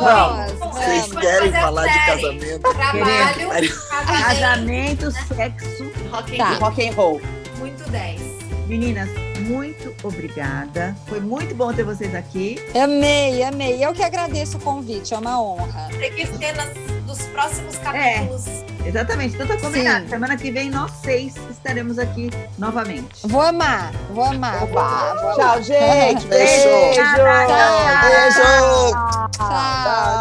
Vamos. vamos. Vocês querem falar de casamento? Trabalho, casamento, Casamento, sexo. Rock and Tá. roll. Rock and roll. muito 10. Meninas, muito obrigada. Foi muito bom ter vocês aqui. Amei, amei. Eu que agradeço o convite, é uma honra. Tem que ter nas, dos próximos É. capítulos. Exatamente, então tá combinado. Sim. Semana que vem nós seis estaremos aqui novamente. Vou amar, vou amar. Vou amar, vou amar. Tchau, gente. Beijo. Beijo. Tchau. Beijo! Tchau,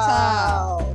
tchau.